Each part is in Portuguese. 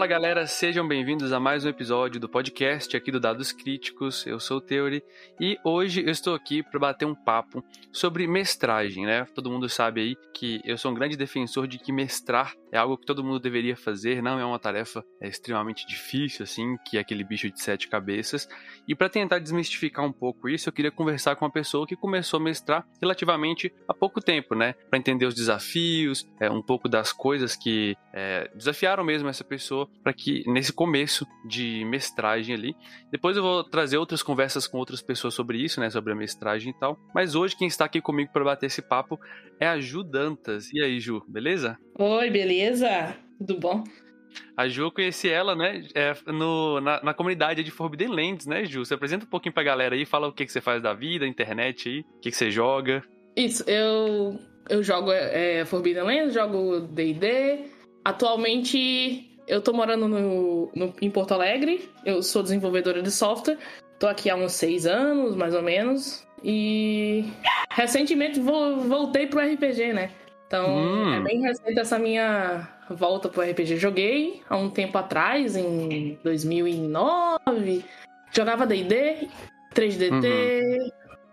Fala galera, sejam bem-vindos a mais um episódio do podcast aqui do Dados Críticos. Eu sou o Theory e hoje eu estou aqui para bater um papo sobre mestragem, né? Todo mundo sabe aí que eu sou um grande defensor de que mestrar é algo que todo mundo deveria fazer, não é uma tarefa é, extremamente difícil, assim, que é aquele bicho de sete cabeças. E para tentar desmistificar um pouco isso, eu queria conversar com uma pessoa que começou a mestrar relativamente há pouco tempo, né? Para entender os desafios, é, um pouco das coisas que é, desafiaram mesmo essa pessoa para que nesse começo de mestragem ali. Depois eu vou trazer outras conversas com outras pessoas sobre isso, né? Sobre a mestragem e tal. Mas hoje quem está aqui comigo para bater esse papo é a Ju Dantas. E aí, Ju, beleza? Oi, beleza? Tudo bom? A Ju, eu conheci ela, né, é, no, na, na, comunidade de Forbidden Lands, né, Ju? Você apresenta um pouquinho pra galera aí, fala o que, que você faz da vida, internet aí, o que, que você joga. Isso, eu, eu jogo é, Forbidden Lands, jogo D&D. Atualmente, eu tô morando no, no, em Porto Alegre, eu sou desenvolvedora de software, tô aqui há uns seis anos, mais ou menos, e recentemente voltei pro RPG, né? Então, hum. é bem recente essa minha volta pro RPG. Joguei há um tempo atrás, em 2009. Jogava D&D, 3DT, uhum.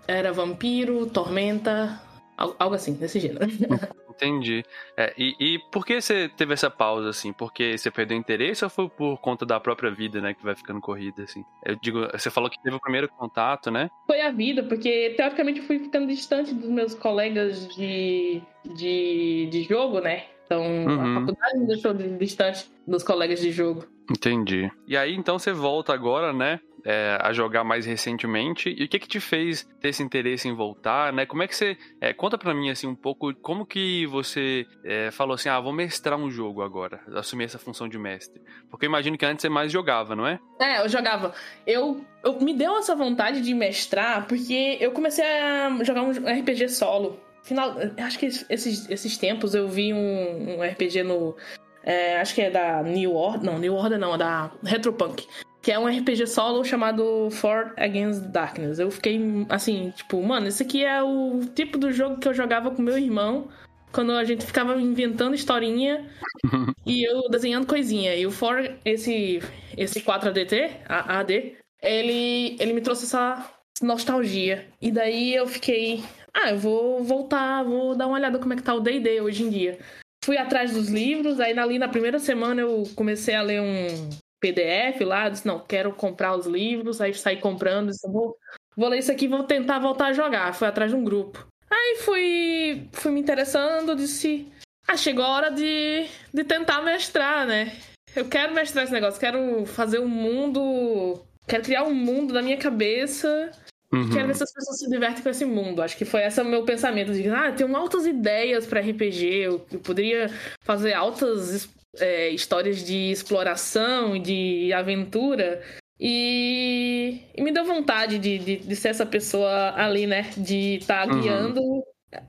era vampiro, tormenta, algo assim, desse gênero. Entendi. É, e, e por que você teve essa pausa, assim? Porque você perdeu interesse ou foi por conta da própria vida, né? Que vai ficando corrida, assim? Eu digo, você falou que teve o primeiro contato, né? Foi a vida, porque teoricamente eu fui ficando distante dos meus colegas de, de, de jogo, né? Então, uhum. a faculdade me deixou distante dos colegas de jogo. Entendi. E aí, então, você volta agora, né? É, a jogar mais recentemente. E o que que te fez ter esse interesse em voltar, né? Como é que você... É, conta pra mim, assim, um pouco como que você é, falou assim, ah, vou mestrar um jogo agora. Assumir essa função de mestre. Porque eu imagino que antes você mais jogava, não é? É, eu jogava. Eu, eu me deu essa vontade de mestrar porque eu comecei a jogar um RPG solo final, acho que esses, esses tempos eu vi um, um RPG no. É, acho que é da New Order. Não, New Order não, é da Retropunk. Que é um RPG solo chamado For Against Darkness. Eu fiquei assim, tipo, mano, esse aqui é o tipo do jogo que eu jogava com meu irmão. Quando a gente ficava inventando historinha e eu desenhando coisinha. E o For, esse, esse 4ADT, AD, ele, ele me trouxe essa nostalgia. E daí eu fiquei, ah, eu vou voltar, vou dar uma olhada como é que tá o D&D hoje em dia. Fui atrás dos livros, aí ali na primeira semana eu comecei a ler um PDF lá, disse, não, quero comprar os livros, aí saí comprando, disse, vou, vou ler isso aqui vou tentar voltar a jogar. Fui atrás de um grupo. Aí fui, fui me interessando, disse, ah, chegou a hora de, de tentar mestrar, né? Eu quero mestrar esse negócio, quero fazer um mundo, quero criar um mundo na minha cabeça Uhum. Quero ver se as pessoas se divertem com esse mundo. Acho que foi esse o meu pensamento de ah, eu tenho altas ideias para RPG, eu, eu, poderia fazer altas é, histórias de exploração e de aventura. E, e, me deu vontade de, de, de, ser essa pessoa ali, né? De estar tá uhum. guiando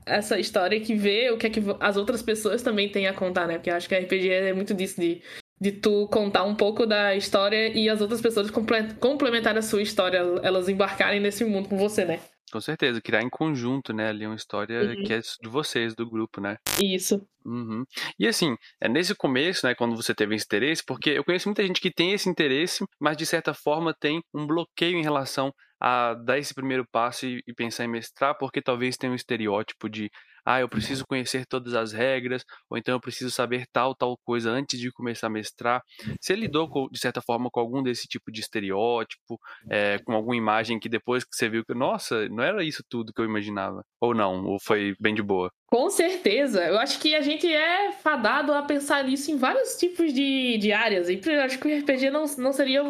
essa história que vê o que é que as outras pessoas também têm a contar, né? Porque eu acho que RPG é muito disso, de de tu contar um pouco da história e as outras pessoas complementarem a sua história, elas embarcarem nesse mundo com você, né? Com certeza, criar em conjunto, né? Ali uma história uhum. que é de vocês, do grupo, né? Isso. Uhum. E assim, é nesse começo, né, quando você teve esse interesse, porque eu conheço muita gente que tem esse interesse, mas de certa forma tem um bloqueio em relação a dar esse primeiro passo e, e pensar em mestrar, porque talvez tenha um estereótipo de ah, eu preciso conhecer todas as regras, ou então eu preciso saber tal, tal coisa antes de começar a mestrar. Você lidou, com, de certa forma, com algum desse tipo de estereótipo, é, com alguma imagem que depois que você viu que, nossa, não era isso tudo que eu imaginava? Ou não? Ou foi bem de boa? Com certeza. Eu acho que a gente é fadado a pensar nisso em vários tipos de, de áreas. E eu acho que o RPG não, não seria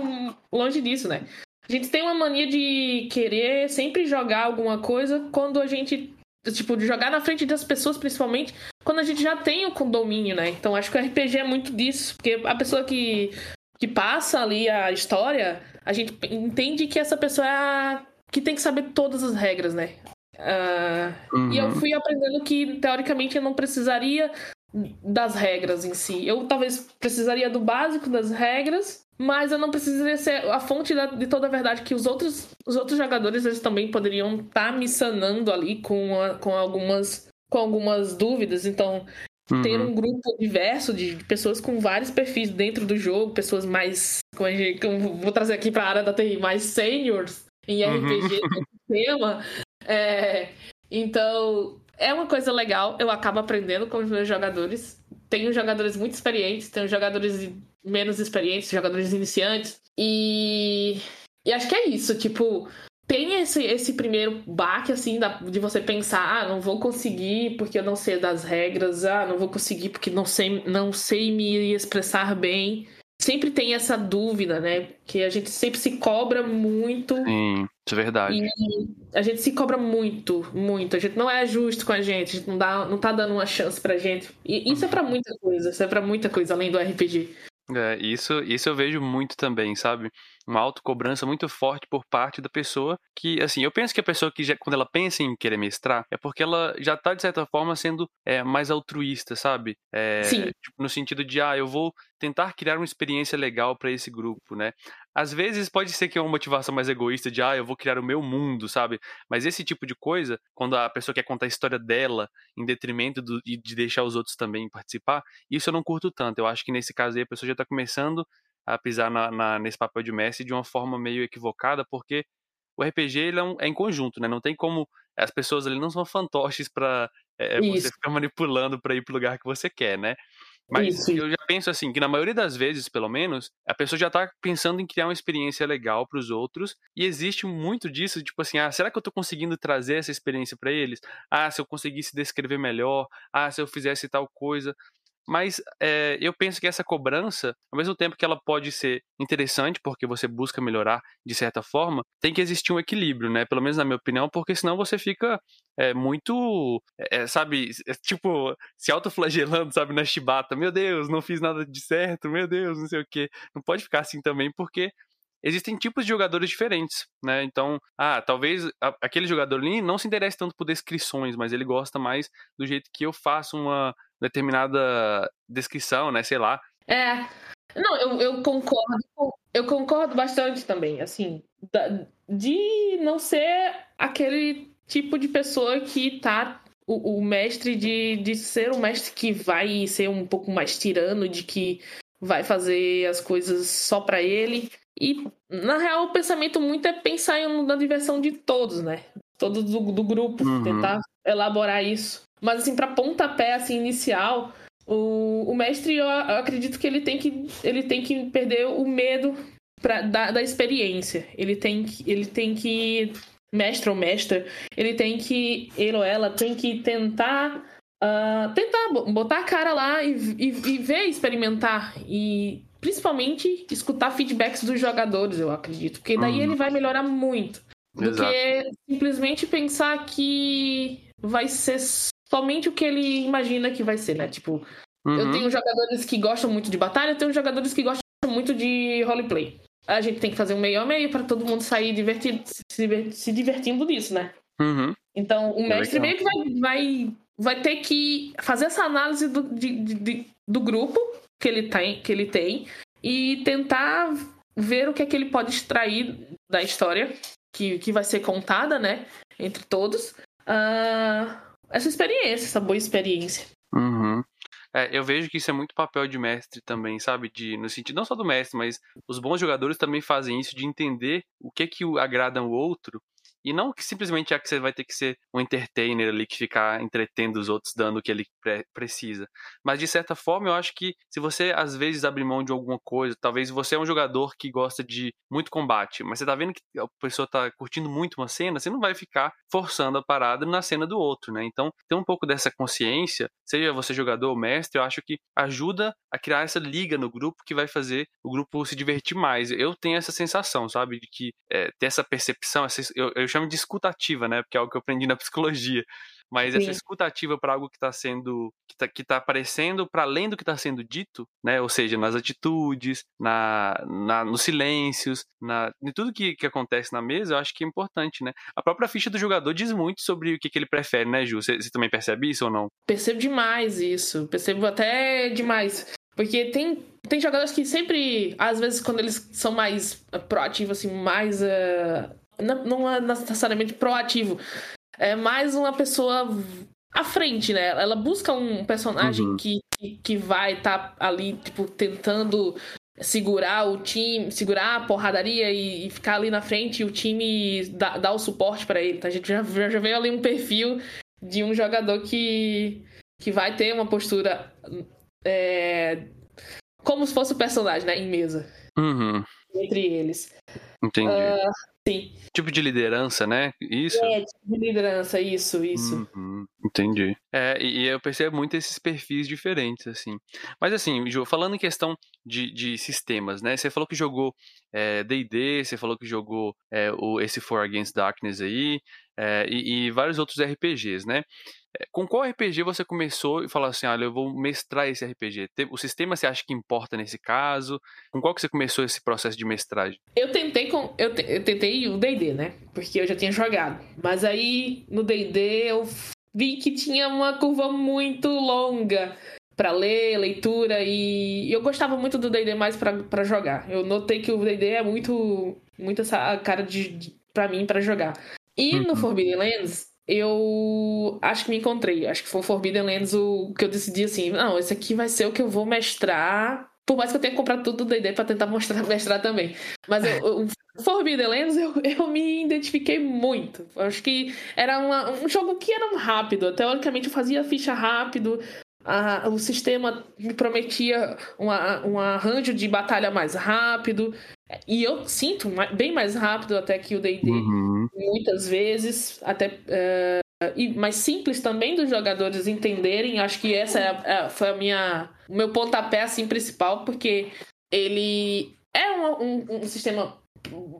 longe disso, né? A gente tem uma mania de querer sempre jogar alguma coisa quando a gente tipo, de jogar na frente das pessoas, principalmente, quando a gente já tem o condomínio, né? Então acho que o RPG é muito disso, porque a pessoa que, que passa ali a história, a gente entende que essa pessoa é a que tem que saber todas as regras, né? Uh, uhum. E eu uhum. fui aprendendo que, teoricamente, eu não precisaria das regras em si. Eu talvez precisaria do básico das regras, mas eu não precisaria ser a fonte de toda a verdade que os outros, os outros jogadores eles também poderiam estar tá me sanando ali com, a, com algumas com algumas dúvidas. Então, uhum. ter um grupo diverso de pessoas com vários perfis dentro do jogo, pessoas mais. Como gente, como vou trazer aqui para a área da TI, mais seniors em RPG, uhum. tema. É, então, é uma coisa legal, eu acabo aprendendo com os meus jogadores. Tenho jogadores muito experientes, tenho jogadores menos experientes, jogadores iniciantes. E, e acho que é isso, tipo, tem esse, esse primeiro baque, assim, da, de você pensar, ah, não vou conseguir porque eu não sei das regras, ah, não vou conseguir porque não sei, não sei me expressar bem. Sempre tem essa dúvida, né? Que a gente sempre se cobra muito. Sim, é verdade. E a gente se cobra muito, muito. A gente não é justo com a gente, a gente não, dá, não tá dando uma chance pra gente. E isso é para muita coisa, isso é pra muita coisa além do RPG. É, isso, isso eu vejo muito também, sabe? Uma autocobrança muito forte por parte da pessoa que, assim, eu penso que a pessoa que já, quando ela pensa em querer mestrar, é porque ela já tá, de certa forma, sendo é, mais altruísta, sabe? É, Sim. Tipo, no sentido de, ah, eu vou tentar criar uma experiência legal para esse grupo, né? Às vezes pode ser que é uma motivação mais egoísta de, ah, eu vou criar o meu mundo, sabe? Mas esse tipo de coisa, quando a pessoa quer contar a história dela em detrimento do, de deixar os outros também participar, isso eu não curto tanto. Eu acho que nesse caso aí a pessoa já tá começando a pisar na, na, nesse papel de mestre de uma forma meio equivocada, porque o RPG ele é, um, é em conjunto, né? Não tem como as pessoas ali não são fantoches para é, é você ficar manipulando para ir pro lugar que você quer, né? Mas Isso. eu já penso assim, que na maioria das vezes, pelo menos, a pessoa já tá pensando em criar uma experiência legal para os outros, e existe muito disso, tipo assim, ah, será que eu tô conseguindo trazer essa experiência para eles? Ah, se eu conseguisse descrever melhor, ah, se eu fizesse tal coisa. Mas é, eu penso que essa cobrança, ao mesmo tempo que ela pode ser interessante, porque você busca melhorar de certa forma, tem que existir um equilíbrio, né? Pelo menos na minha opinião, porque senão você fica é, muito, é, sabe, tipo, se autoflagelando, sabe, na chibata. Meu Deus, não fiz nada de certo, meu Deus, não sei o quê. Não pode ficar assim também, porque existem tipos de jogadores diferentes, né? Então, ah, talvez aquele jogador ali não se interesse tanto por descrições, mas ele gosta mais do jeito que eu faço uma determinada descrição, né? Sei lá. É. Não, eu, eu concordo. Eu concordo bastante também, assim, de não ser aquele tipo de pessoa que tá o, o, mestre de, de ser um mestre que vai ser um pouco mais tirano, de que vai fazer as coisas só para ele. E, na real, o pensamento muito é pensar na diversão de todos, né? Todos do, do grupo, uhum. tentar elaborar isso. Mas, assim, para pontapé, assim, inicial, o, o mestre, eu, eu, acredito que ele tem que, ele tem que perder o medo pra, da, da experiência. Ele tem que, ele tem que, mestre ou mestra, ele tem que, ele ou ela tem que tentar Uh, tentar botar a cara lá e, e, e, ver, experimentar e principalmente escutar feedbacks dos jogadores, eu acredito, porque daí uhum. ele vai melhorar muito. Do Exato. que simplesmente pensar que vai ser somente o que ele imagina que vai ser, né? Tipo, uhum. eu tenho jogadores que gostam muito de batalha, eu tenho jogadores que gostam muito de roleplay. A gente tem que fazer um meio a meio para todo mundo sair divertido, se, se divertindo disso, né? Uhum. Então, o mestre é meio que vai, vai, vai ter que fazer essa análise do, de, de, do grupo que ele, tem, que ele tem e tentar ver o que é que ele pode extrair da história que, que vai ser contada, né? Entre todos. Uh, essa experiência, essa boa experiência. Uhum. É, eu vejo que isso é muito papel de mestre também, sabe? De, no sentido não só do mestre, mas os bons jogadores também fazem isso de entender o que é que agrada o outro e não que simplesmente é que você vai ter que ser um entertainer ali que ficar entretendo os outros dando o que ele pre precisa. Mas de certa forma, eu acho que se você às vezes abrir mão de alguma coisa, talvez você é um jogador que gosta de muito combate, mas você tá vendo que a pessoa tá curtindo muito uma cena, você não vai ficar forçando a parada na cena do outro, né? Então, ter um pouco dessa consciência, seja você jogador ou mestre, eu acho que ajuda a criar essa liga no grupo que vai fazer o grupo se divertir mais. Eu tenho essa sensação, sabe, de que é, ter essa percepção, essa, eu, eu chamo de escutativa, né? Porque é algo que eu aprendi na psicologia. Mas Sim. essa escutativa para algo que está sendo que está que tá aparecendo para além do que está sendo dito, né? Ou seja, nas atitudes, na, na nos silêncios, na em tudo que, que acontece na mesa, eu acho que é importante, né? A própria ficha do jogador diz muito sobre o que, que ele prefere, né, Ju? Você, você também percebe isso ou não? Percebo demais isso. Percebo até demais. Porque tem, tem jogadores que sempre, às vezes, quando eles são mais proativos, assim, mais. Uh, não, é necessariamente proativo, é mais uma pessoa à frente, né? Ela busca um personagem uhum. que, que, vai estar tá ali, tipo, tentando segurar o time, segurar a porradaria e, e, ficar ali na frente e o time dá, dá o suporte para ele. Tá? A gente já, já vê ali um perfil de um jogador que, que vai ter uma postura é, como se fosse o personagem, né? Em mesa. Uhum. Entre eles. Entendi. Uh, sim. Tipo de liderança, né? Isso? É, tipo de liderança, isso, isso. Uhum. Entendi. É, e, eu percebo muito esses perfis diferentes, assim. Mas assim, Ju, falando em questão de, de sistemas, né? Você falou que jogou D&D, é, você falou que jogou é, o, esse For Against Darkness aí, é, e, e, vários outros RPGs, né? É, com qual RPG você começou e falou assim, olha, eu vou mestrar esse RPG? O sistema você acha que importa nesse caso? Com qual que você começou esse processo de mestragem? Eu tentei com eu, te, eu tentei o D&D, né? Porque eu já tinha jogado. Mas aí no D&D eu vi que tinha uma curva muito longa para ler, leitura e eu gostava muito do D&D mais para jogar. Eu notei que o D&D é muito muito essa cara de, de para mim para jogar. E uhum. no Forbidden Lands eu acho que me encontrei. Acho que foi o Forbidden Lands o que eu decidi assim, não, esse aqui vai ser o que eu vou mestrar. Por mais que eu tenha comprado tudo do D&D pra tentar mostrar, mestrar também. Mas eu, o Forbidden Lands eu, eu me identifiquei muito. Acho que era uma, um jogo que era rápido. Teoricamente eu fazia ficha rápido. A, o sistema me prometia uma, um arranjo de batalha mais rápido. E eu sinto bem mais rápido até que o D&D, uhum. muitas vezes, até uh, e mais simples também dos jogadores entenderem. Acho que essa é, é, foi a minha, o meu pontapé assim principal, porque ele é um, um, um sistema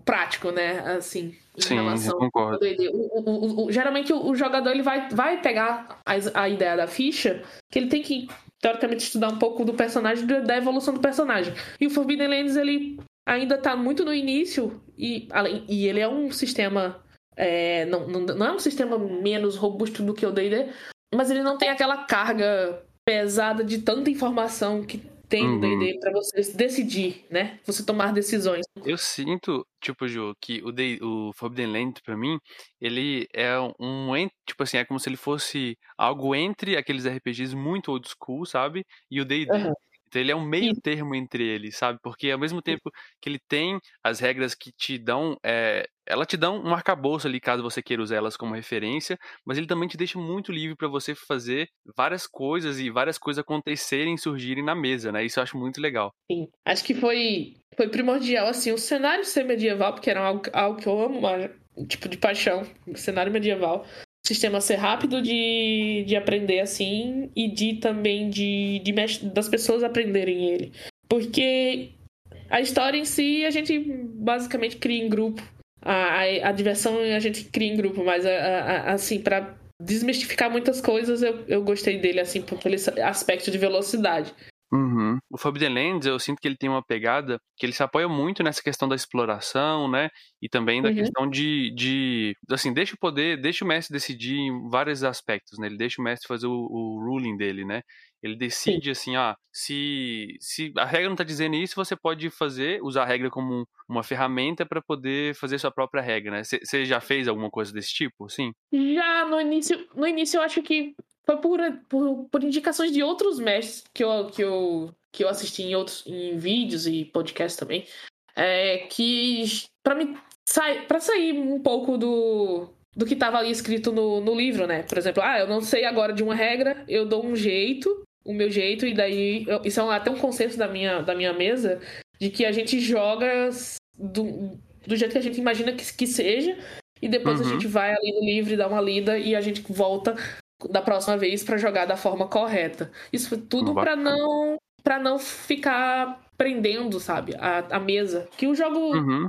prático, né? Assim, em Sim, relação eu concordo. D&D. O, o, geralmente o, jogador ele vai, vai pegar a, a ideia da ficha, que ele tem que teoricamente estudar um pouco do personagem, da evolução do personagem. E o Forbidden Lands ele ainda está muito no início e, além, e ele é um sistema. É, não, não, não é um sistema menos robusto do que o DD, mas ele não tem aquela carga pesada de tanta informação que tem no uhum. D&D para você decidir, né? Você tomar decisões. Eu sinto, tipo, Ju, que o, D, o Forbidden Land, pra mim, ele é um, tipo assim, é como se ele fosse algo entre aqueles RPGs muito old school, sabe? E o D&D. Uhum. Então ele é um meio termo entre eles, sabe? Porque ao mesmo tempo que ele tem as regras que te dão, é, ela te dá um arcabouço ali caso você queira usar elas como referência, mas ele também te deixa muito livre para você fazer várias coisas e várias coisas acontecerem, surgirem na mesa, né? Isso eu acho muito legal. Sim, acho que foi foi primordial assim o cenário ser medieval, porque era algo, algo que eu amo, um tipo de paixão, cenário medieval sistema ser rápido de, de aprender assim e de também de, de das pessoas aprenderem ele. Porque a história em si a gente basicamente cria em grupo. A, a, a diversão a gente cria em grupo, mas a, a, assim, para desmistificar muitas coisas, eu, eu gostei dele, assim, por esse aspecto de velocidade. Uhum. O Forbidden Lands, eu sinto que ele tem uma pegada que ele se apoia muito nessa questão da exploração, né? E também da uhum. questão de, de, assim, deixa o poder, deixa o mestre decidir em vários aspectos, né? Ele deixa o mestre fazer o, o ruling dele, né? Ele decide Sim. assim, ah, se, se a regra não está dizendo isso, você pode fazer, usar a regra como uma ferramenta para poder fazer sua própria regra, né? Você já fez alguma coisa desse tipo, sim? Já no início, no início eu acho que foi por, por, por indicações de outros mestres que eu, que eu, que eu assisti em outros em vídeos e podcasts também. É, que para mim sai, para sair um pouco do, do que estava ali escrito no, no livro, né? Por exemplo, ah, eu não sei agora de uma regra, eu dou um jeito, o meu jeito, e daí. Eu, isso é até um consenso da minha, da minha mesa, de que a gente joga do, do jeito que a gente imagina que, que seja, e depois uhum. a gente vai ali no livro e dá uma lida e a gente volta da próxima vez para jogar da forma correta. Isso tudo para não para não ficar prendendo, sabe, a, a mesa. Que o jogo uhum.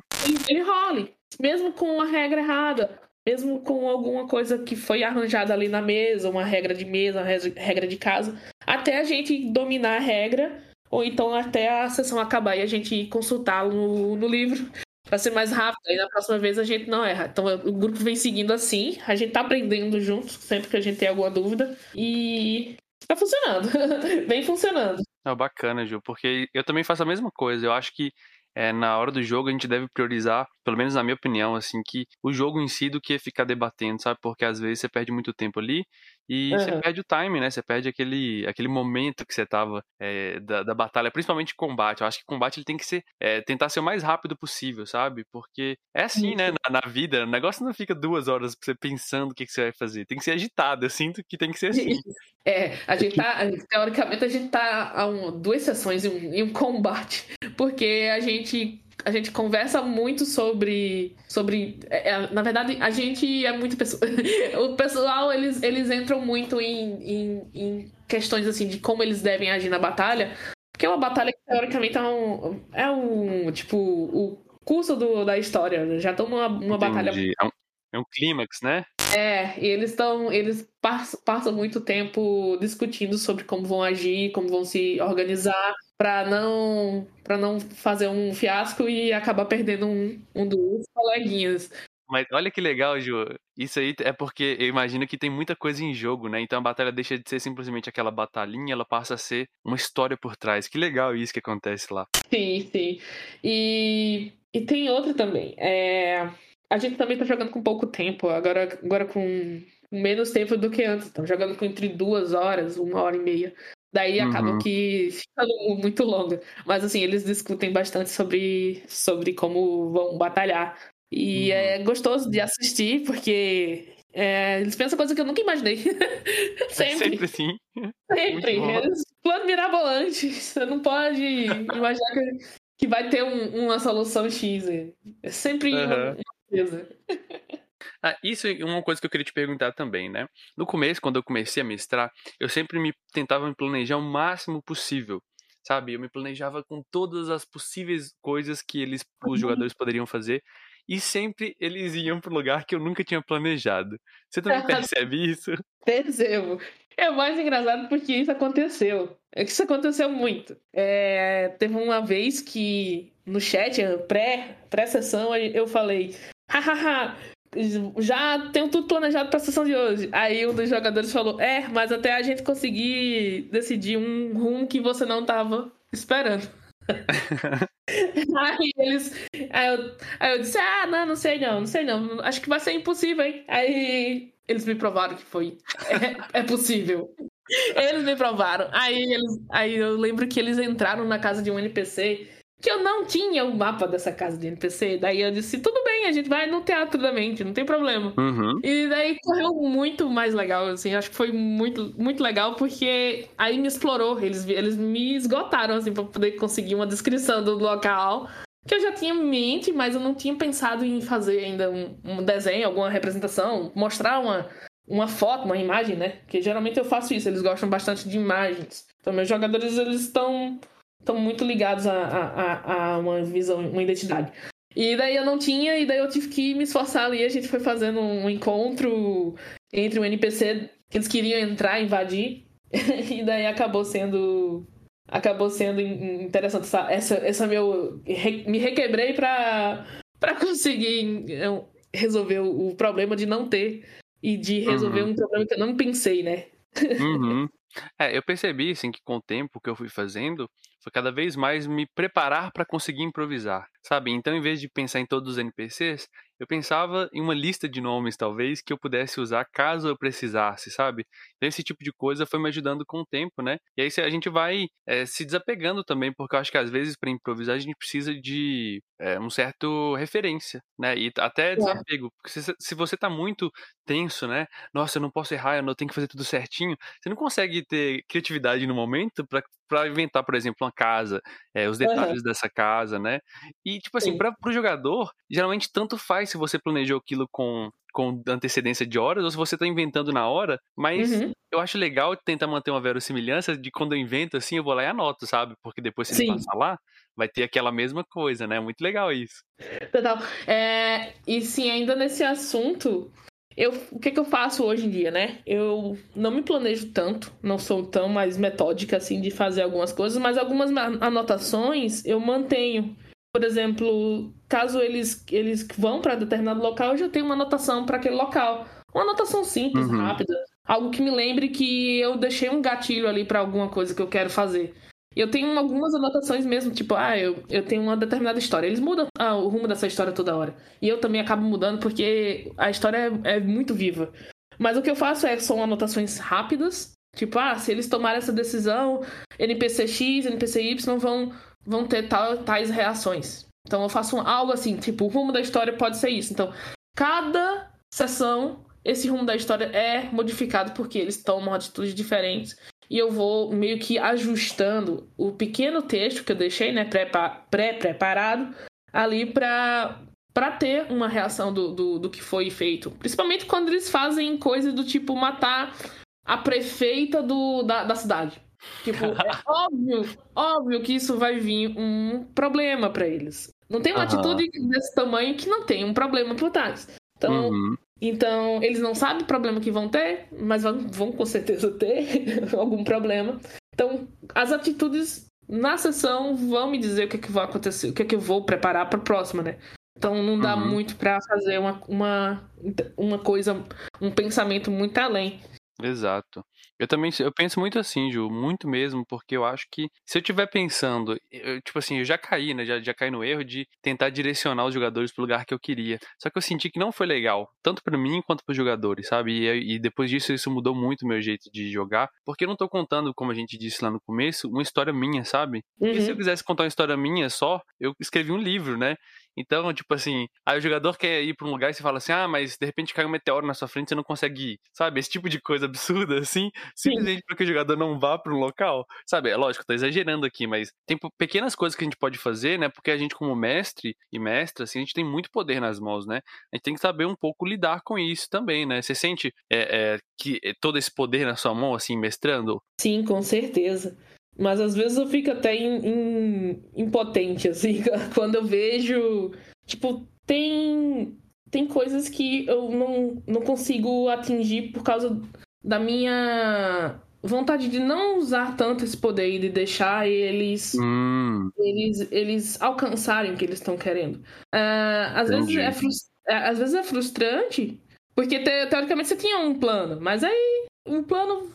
ele, role, mesmo com a regra errada. mesmo com alguma coisa que foi arranjada ali na mesa, uma regra de mesa, uma regra de casa, até a gente dominar a regra, ou então até a sessão acabar e a gente consultá-lo no, no livro para ser mais rápido. Aí na próxima vez a gente não erra. Então o grupo vem seguindo assim, a gente tá aprendendo juntos sempre que a gente tem alguma dúvida e tá funcionando. vem funcionando. É bacana, Ju, porque eu também faço a mesma coisa. Eu acho que é, na hora do jogo a gente deve priorizar, pelo menos na minha opinião, assim, que o jogo em si do que ficar debatendo, sabe? Porque às vezes você perde muito tempo ali e uhum. você perde o time, né? Você perde aquele, aquele momento que você tava é, da, da batalha, principalmente combate. Eu acho que combate ele tem que ser, é, tentar ser o mais rápido possível, sabe? Porque é assim, né? Na, na, vida, o negócio não fica duas horas pra você pensando o que, que você vai fazer. Tem que ser agitado. Eu sinto que tem que ser assim. É, a gente tá, teoricamente, a gente tá a um, duas sessões em um, em um combate. Porque a gente a gente conversa muito sobre. sobre é, é na verdade, a gente é muito. o pessoal, eles, eles entram muito em, em, em, questões assim de como eles devem agir na batalha. Porque é uma batalha que, teoricamente, é um. É um. Tipo, o curso do, da história. Já estão numa, numa batalha. É um, é um clímax, né? É, e eles estão. Eles passam muito tempo discutindo sobre como vão agir, como vão se organizar para não para não fazer um fiasco e acabar perdendo um, um dos coleguinhas. Mas olha que legal, Ju. Isso aí é porque eu imagino que tem muita coisa em jogo, né? Então a batalha deixa de ser simplesmente aquela batalhinha, ela passa a ser uma história por trás. Que legal isso que acontece lá. Sim, sim. E, e tem outra também. É... A gente também tá jogando com pouco tempo, agora, agora com menos tempo do que antes. Estamos jogando com entre duas horas, uma hora e meia. Daí uhum. acaba que fica muito longa. Mas assim, eles discutem bastante sobre, sobre como vão batalhar. E uhum. é gostoso de assistir, porque é, eles pensam coisa que eu nunca imaginei. Sempre. Sempre sim. Sempre. Eles, plano mirabolante. Você não pode imaginar que, que vai ter um, uma solução X. É sempre uhum. uma, uma coisa. Ah, isso é uma coisa que eu queria te perguntar também, né? No começo, quando eu comecei a mestrar, eu sempre me tentava me planejar o máximo possível, sabe? Eu me planejava com todas as possíveis coisas que eles, os uhum. jogadores poderiam fazer, e sempre eles iam para um lugar que eu nunca tinha planejado. Você também percebe isso? Percebo. É mais engraçado porque isso aconteceu. É que isso aconteceu muito. É, teve uma vez que no chat, pré-sessão, pré eu falei: hahaha, já tenho tudo planejado para a sessão de hoje. Aí um dos jogadores falou: É, mas até a gente conseguir decidir um rumo que você não tava esperando. aí eles. Aí eu, aí eu disse: Ah, não, não sei não, não sei não. Acho que vai ser impossível, hein? Aí eles me provaram que foi. É, é possível. Eles me provaram. Aí, eles, aí eu lembro que eles entraram na casa de um NPC que eu não tinha o mapa dessa casa de NPC. Daí eu disse, tudo bem, a gente vai no teatro da mente, não tem problema. Uhum. E daí correu muito mais legal, assim, acho que foi muito, muito legal, porque aí me explorou, eles, eles me esgotaram, assim, pra poder conseguir uma descrição do local. Que eu já tinha em mente, mas eu não tinha pensado em fazer ainda um, um desenho, alguma representação, mostrar uma, uma foto, uma imagem, né? Porque geralmente eu faço isso, eles gostam bastante de imagens. Então meus jogadores, eles estão estão muito ligados a, a, a, uma visão, uma identidade. E daí eu não tinha, e daí eu tive que me esforçar ali. A gente foi fazendo um encontro entre um NPC que eles queriam entrar, invadir. e daí acabou sendo. Acabou sendo interessante. Essa, essa, essa meu. Me requebrei pra, pra conseguir resolver o problema de não ter. E de resolver uhum. um problema que eu não pensei, né? Uhum. É, eu percebi, assim, que com o tempo que eu fui fazendo, foi cada vez mais me preparar para conseguir improvisar, sabe? Então, em vez de pensar em todos os NPCs, eu pensava em uma lista de nomes, talvez, que eu pudesse usar caso eu precisasse, sabe? Então, esse tipo de coisa foi me ajudando com o tempo, né? E aí a gente vai é, se desapegando também, porque eu acho que às vezes para improvisar a gente precisa de é, um certo referência, né? E até desapego. Porque se, se você tá muito tenso, né? Nossa, eu não posso errar, eu não tenho que fazer tudo certinho. Você não consegue ter criatividade no momento para inventar, por exemplo, uma casa, é, os detalhes uhum. dessa casa, né? E, tipo assim, para o jogador, geralmente tanto faz se você planejou aquilo com com antecedência de horas, ou se você tá inventando na hora, mas uhum. eu acho legal tentar manter uma verossimilhança de quando eu invento assim, eu vou lá e anoto, sabe? Porque depois se ele passar lá, vai ter aquela mesma coisa, né? Muito legal isso. Total. É, e sim, ainda nesse assunto, eu, o que, que eu faço hoje em dia, né? Eu não me planejo tanto, não sou tão mais metódica assim de fazer algumas coisas, mas algumas anotações eu mantenho. Por exemplo, caso eles, eles vão para determinado local, eu já tenho uma anotação para aquele local. Uma anotação simples, uhum. rápida. Algo que me lembre que eu deixei um gatilho ali para alguma coisa que eu quero fazer. Eu tenho algumas anotações mesmo, tipo, ah, eu, eu tenho uma determinada história. Eles mudam ah, o rumo dessa história toda hora. E eu também acabo mudando porque a história é, é muito viva. Mas o que eu faço é são anotações rápidas. Tipo, ah, se eles tomarem essa decisão, NPC X, NPC Y vão, vão ter tal, tais reações. Então eu faço algo assim, tipo, o rumo da história pode ser isso. Então, cada sessão, esse rumo da história é modificado porque eles tomam atitudes diferentes e eu vou meio que ajustando o pequeno texto que eu deixei, né, pré-preparado, ali para para ter uma reação do, do, do, que foi feito. Principalmente quando eles fazem coisas do tipo matar a prefeita do, da, da cidade. Tipo, é óbvio, óbvio que isso vai vir um problema para eles. Não tem uma uhum. atitude desse tamanho que não tem um problema por trás. Então, uhum. Então, eles não sabem o problema que vão ter, mas vão, vão com certeza ter algum problema. Então, as atitudes na sessão vão me dizer o que, é que vai acontecer, o que, é que eu vou preparar para a próxima, né? Então não dá uhum. muito para fazer uma, uma, uma coisa, um pensamento muito além. Exato. Eu também eu penso muito assim, Ju, muito mesmo, porque eu acho que se eu estiver pensando, eu, tipo assim, eu já caí, né? Já, já caí no erro de tentar direcionar os jogadores pro lugar que eu queria. Só que eu senti que não foi legal, tanto para mim quanto para os jogadores, sabe? E, e, depois disso isso mudou muito o meu jeito de jogar, porque eu não tô contando, como a gente disse lá no começo, uma história minha, sabe? Uhum. E se eu quisesse contar uma história minha só, eu escrevi um livro, né? Então, tipo assim, aí o jogador quer ir pra um lugar e você fala assim, ah, mas de repente cai um meteoro na sua frente e você não consegue ir. Sabe? Esse tipo de coisa absurda, assim, simplesmente porque o jogador não vá para um local. Sabe? É lógico, tô exagerando aqui, mas tem pequenas coisas que a gente pode fazer, né? Porque a gente, como mestre e mestra, assim, a gente tem muito poder nas mãos, né? A gente tem que saber um pouco lidar com isso também, né? Você sente é, é, que todo esse poder na sua mão, assim, mestrando? Sim, com certeza. Mas às vezes eu fico até in, in, impotente, assim, quando eu vejo. Tipo, tem. Tem coisas que eu não, não consigo atingir por causa da minha vontade de não usar tanto esse poder e de deixar eles hum. eles, eles alcançarem o que eles estão querendo. Uh, às, vezes é é, às vezes é frustrante, porque te, teoricamente você tinha um plano, mas aí o plano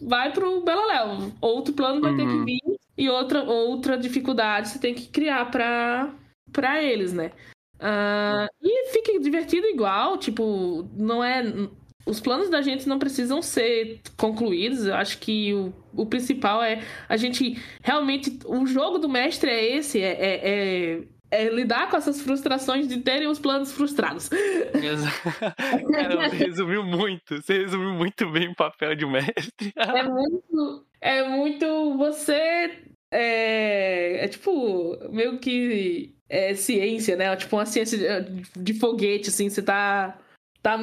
vai pro Beleléu. Outro plano vai uhum. ter que uhum. vir e outra, outra dificuldade você tem que criar pra, pra eles, né? Uh, e fica divertido igual, tipo, não é. Os planos da gente não precisam ser concluídos. Eu acho que o, o principal é a gente realmente. O jogo do mestre é esse: é, é, é é lidar com essas frustrações de terem os planos frustrados. Cara, você resumiu muito. Você resumiu muito bem o papel de mestre. é muito. É muito você. É, é tipo, meio que é ciência, né? Tipo uma ciência de, de foguete, assim, você tá, tá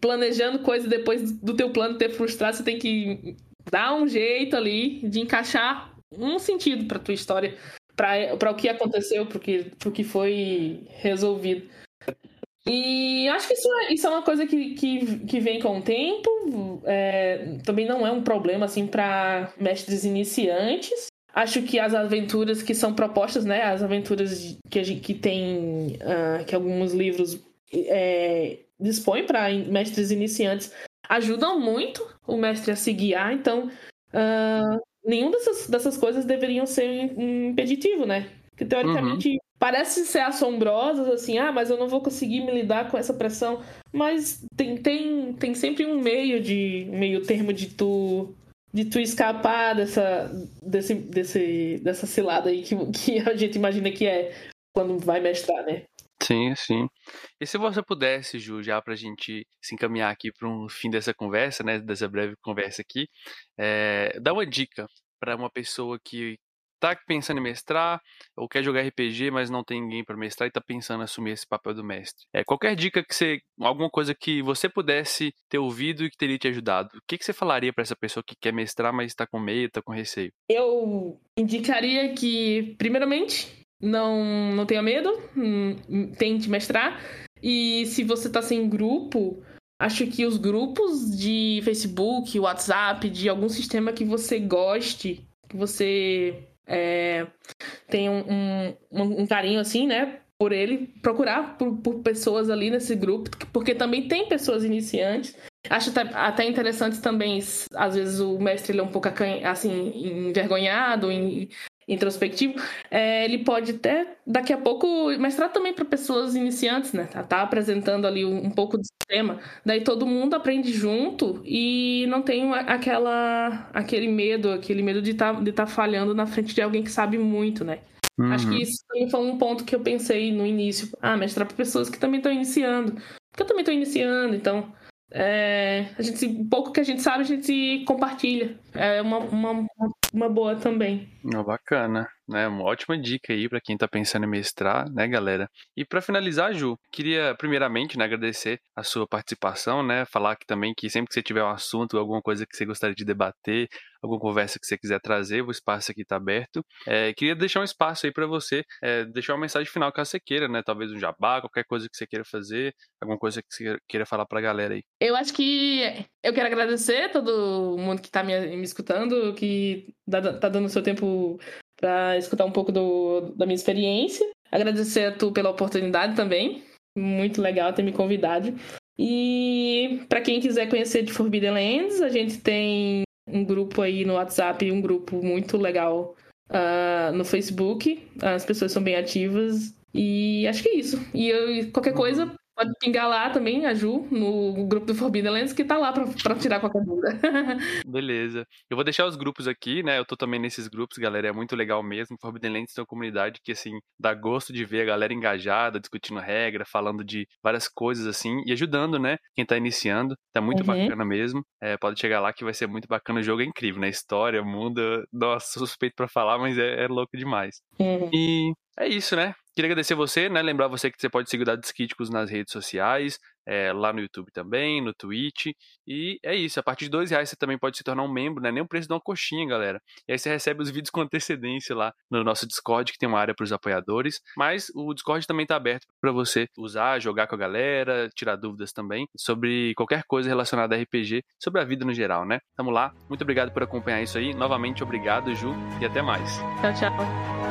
planejando coisa depois do teu plano ter frustrado, você tem que dar um jeito ali de encaixar um sentido pra tua história para o que aconteceu, para o que, foi resolvido. E acho que isso é, isso é uma coisa que, que, que vem com o tempo. É, também não é um problema assim para mestres iniciantes. Acho que as aventuras que são propostas, né, as aventuras que, a gente, que tem, uh, que alguns livros é, dispõem para mestres iniciantes, ajudam muito o mestre a se guiar. Então, uh, nenhum dessas, dessas coisas deveriam ser impeditivo, né? Que teoricamente uhum. parece ser assombrosas, assim, ah, mas eu não vou conseguir me lidar com essa pressão. Mas tem, tem, tem sempre um meio de meio termo de tu de tu escapar dessa, desse, desse, dessa cilada aí que, que a gente imagina que é quando vai mestrar, né? Sim, sim. E se você pudesse, Ju, já para a gente se encaminhar aqui para um fim dessa conversa, né, dessa breve conversa aqui, é, dá uma dica para uma pessoa que tá pensando em mestrar ou quer jogar RPG, mas não tem ninguém para mestrar e tá pensando em assumir esse papel do mestre. É, qualquer dica que você, alguma coisa que você pudesse ter ouvido e que teria te ajudado, o que, que você falaria para essa pessoa que quer mestrar, mas está com medo, está com receio? Eu indicaria que, primeiramente, não, não tenha medo, hum, tente mestrar. E se você tá sem grupo, acho que os grupos de Facebook, WhatsApp, de algum sistema que você goste, que você é, tem um, um, um, carinho assim, né? Por ele, procurar por, por, pessoas ali nesse grupo, porque também tem pessoas iniciantes. Acho até, até interessante também, às vezes o mestre ele é um pouco assim, envergonhado, em, introspectivo, é, ele pode até daqui a pouco mestrar também para pessoas iniciantes, né? Tá, tá apresentando ali um, um, pouco do sistema, daí todo mundo aprende junto e não tem aquela aquele medo, aquele medo de estar tá, de tá falhando na frente de alguém que sabe muito, né? Uhum. Acho que isso também foi um ponto que eu pensei no início. Ah, mestrar para pessoas que também estão iniciando. Porque eu também estou iniciando, então é, a gente, pouco que a gente sabe, a gente compartilha. É uma, uma, uma boa também. Oh, bacana, né? Uma ótima dica aí para quem tá pensando em mestrar, né, galera? E para finalizar, Ju, queria primeiramente né, agradecer a sua participação, né? Falar que também que sempre que você tiver um assunto, alguma coisa que você gostaria de debater, alguma conversa que você quiser trazer, o espaço aqui está aberto. É, queria deixar um espaço aí para você, é, deixar uma mensagem final caso você queira, né? Talvez um jabá, qualquer coisa que você queira fazer, alguma coisa que você queira falar para a galera aí. Eu acho que eu quero agradecer todo mundo que está me, me escutando, que está dando seu tempo para escutar um pouco do, da minha experiência. Agradecer a tu pela oportunidade também. Muito legal ter me convidado. E para quem quiser conhecer de Forbidden Lands, a gente tem um grupo aí no WhatsApp, um grupo muito legal uh, no Facebook. As pessoas são bem ativas. E acho que é isso. E eu, qualquer coisa, Pode pingar lá também, a Ju, no grupo do Forbidden Lands, que tá lá pra, pra tirar qualquer dúvida. Beleza. Eu vou deixar os grupos aqui, né? Eu tô também nesses grupos, galera. É muito legal mesmo. Forbidden Lands tem uma comunidade que, assim, dá gosto de ver a galera engajada, discutindo regra, falando de várias coisas, assim, e ajudando, né? Quem tá iniciando. Tá muito uhum. bacana mesmo. É, pode chegar lá que vai ser muito bacana. O jogo é incrível, né? História, mundo. Nossa, suspeito para falar, mas é, é louco demais. Uhum. E é isso, né? Queria agradecer você, né? Lembrar você que você pode seguir o Dados Críticos nas redes sociais, é, lá no YouTube também, no Twitch. E é isso, a partir de dois reais você também pode se tornar um membro, né? Nem o preço de uma coxinha, galera. E aí você recebe os vídeos com antecedência lá no nosso Discord, que tem uma área para os apoiadores. Mas o Discord também está aberto para você usar, jogar com a galera, tirar dúvidas também sobre qualquer coisa relacionada a RPG, sobre a vida no geral, né? Tamo lá. Muito obrigado por acompanhar isso aí. Novamente, obrigado, Ju, e até mais. Tchau, tchau.